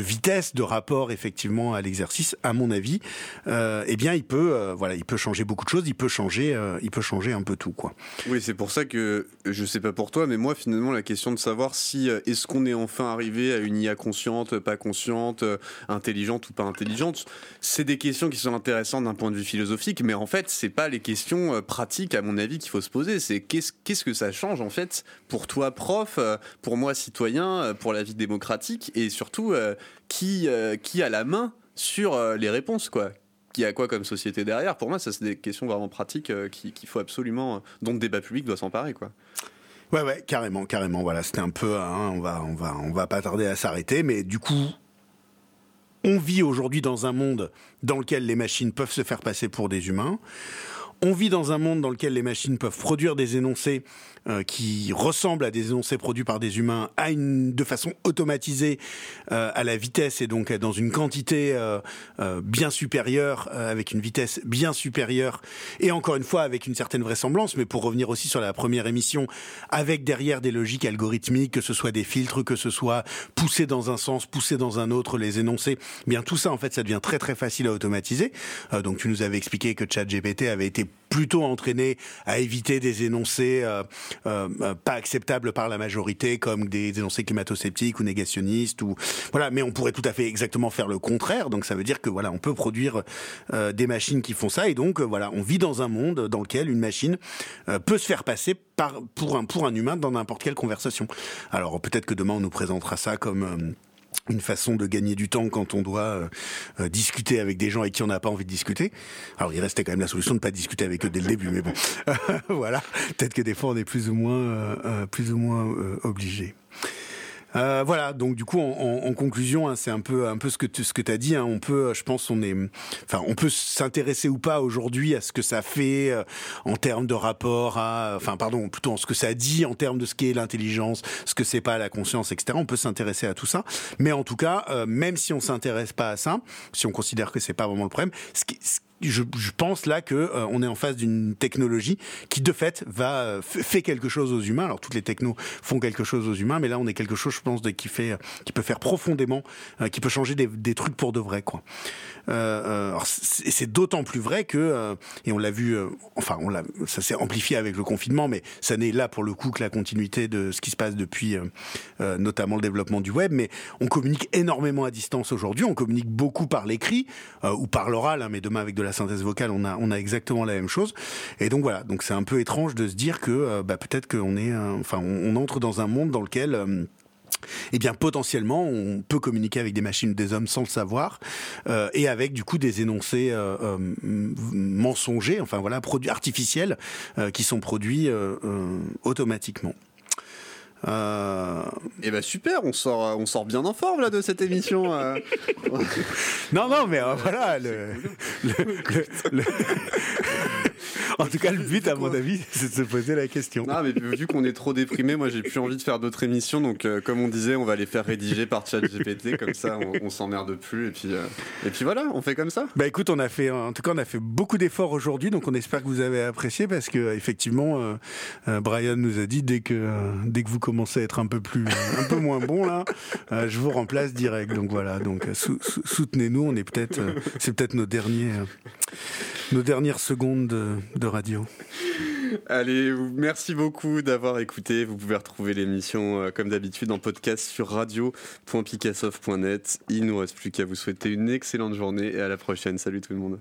vitesse, de rapport effectivement à l'exercice, à mon avis, euh, eh bien, il peut, euh, voilà, il peut changer beaucoup de choses, il peut changer, euh, il peut changer un peu tout, quoi. Oui, c'est pour ça que je sais pas pour toi, mais moi, finalement, la question de savoir si est-ce qu'on est enfin arrivé à une IA consciente, pas consciente, intelligente ou pas intelligente, c'est des questions qui sont intéressantes d'un point de vue philosophique, mais en fait, c'est pas les questions pratiques, à mon avis, qu'il faut se poser. C'est qu'est-ce qu'est-ce que ça change en fait pour toi, prof, pour moi, citoyen euh, pour la vie démocratique et surtout euh, qui, euh, qui a la main sur les réponses quoi qui a quoi comme société derrière? Pour moi, ça c'est des questions vraiment pratiques qu'il faut absolument, dont le débat public doit s'emparer quoi. Ouais ouais, carrément, carrément. Voilà, c'était un peu, hein, on va, on va, on va pas tarder à s'arrêter, mais du coup, on vit aujourd'hui dans un monde dans lequel les machines peuvent se faire passer pour des humains. On vit dans un monde dans lequel les machines peuvent produire des énoncés euh, qui ressemblent à des énoncés produits par des humains à une, de façon automatisée euh, à la vitesse et donc dans une quantité euh, bien supérieure, avec une vitesse bien supérieure et encore une fois avec une certaine vraisemblance, mais pour revenir aussi sur la première émission, avec derrière des logiques algorithmiques, que ce soit des filtres, que ce soit poussé dans un sens, poussé dans un autre, les énoncés, eh bien tout ça en fait ça devient très très facile à automatiser. donc tu nous avais expliqué que ChatGPT avait été plutôt entraîné à éviter des énoncés euh, euh, euh, pas acceptables par la majorité, comme des énoncés climato-sceptiques ou négationnistes, ou voilà. Mais on pourrait tout à fait exactement faire le contraire. Donc ça veut dire que voilà, on peut produire des machines qui font ça, et donc voilà, on vit dans un monde dans lequel une machine peut se faire passer par pour un pour un humain dans n'importe quelle conversation. Alors peut-être que demain on nous présentera ça comme une façon de gagner du temps quand on doit euh, euh, discuter avec des gens avec qui on n'a pas envie de discuter. Alors il restait quand même la solution de ne pas discuter avec eux dès le début, mais bon, voilà. Peut-être que des fois on est plus ou moins, euh, plus ou moins obligé. Euh, voilà, donc du coup, en, en, conclusion, hein, c'est un peu, un peu ce que tu, ce que as dit. Hein, on peut, je pense, on est, enfin, on peut s'intéresser ou pas aujourd'hui à ce que ça fait euh, en termes de rapport à, enfin, pardon, plutôt en ce que ça dit en termes de ce qu'est l'intelligence, ce que c'est pas la conscience, etc. On peut s'intéresser à tout ça, mais en tout cas, euh, même si on s'intéresse pas à ça, si on considère que c'est pas vraiment le problème, ce qui, ce je, pense là que euh, on est en face d'une technologie qui de fait va euh, fait quelque chose aux humains. Alors toutes les technos font quelque chose aux humains, mais là on est quelque chose, je pense, qui fait qui peut faire profondément, euh, qui peut changer des, trucs pour de vrai, quoi. Euh, c'est d'autant plus vrai que et on l'a vu, enfin ça s'est amplifié avec le confinement, mais ça n'est là pour le coup que la continuité de ce qui se passe depuis, notamment le développement du web. Mais on communique énormément à distance aujourd'hui. On communique beaucoup par l'écrit ou par l'oral, hein, mais demain avec de la la synthèse vocale, on a, exactement la même chose. Et donc voilà, donc c'est un peu étrange de se dire que euh, bah, peut-être qu'on est, enfin, on, entre dans un monde dans lequel euh, eh bien potentiellement on peut communiquer avec des machines ou des hommes sans le savoir euh, et avec du coup des énoncés mensongers enfin voilà produits artificiels qui sont produits automatiquement euh... Et eh ben super, on sort, on sort bien en forme là de cette émission. Euh. non non mais euh, voilà le, le, en tout cas, le but, à mon avis, c'est de se poser la question. Non, mais vu qu'on est trop déprimé, moi, j'ai plus envie de faire d'autres émissions. Donc, euh, comme on disait, on va les faire rédiger par ChatGPT, comme ça, on, s'emmerde plus. Et puis, et puis voilà, on fait comme ça. Bah écoute, on a fait, en tout cas, on a fait beaucoup d'efforts aujourd'hui, donc on espère que vous avez apprécié parce que effectivement, Brian nous a dit dès que dès que vous commencez à être un peu plus, un peu moins bon là, je vous remplace direct. Donc voilà, donc soutenez-nous. On est peut-être, c'est peut-être nos derniers, nos dernières secondes de radio. Allez, merci beaucoup d'avoir écouté. Vous pouvez retrouver l'émission euh, comme d'habitude en podcast sur radio.picassoft.net. Il nous reste plus qu'à vous souhaiter une excellente journée et à la prochaine. Salut tout le monde.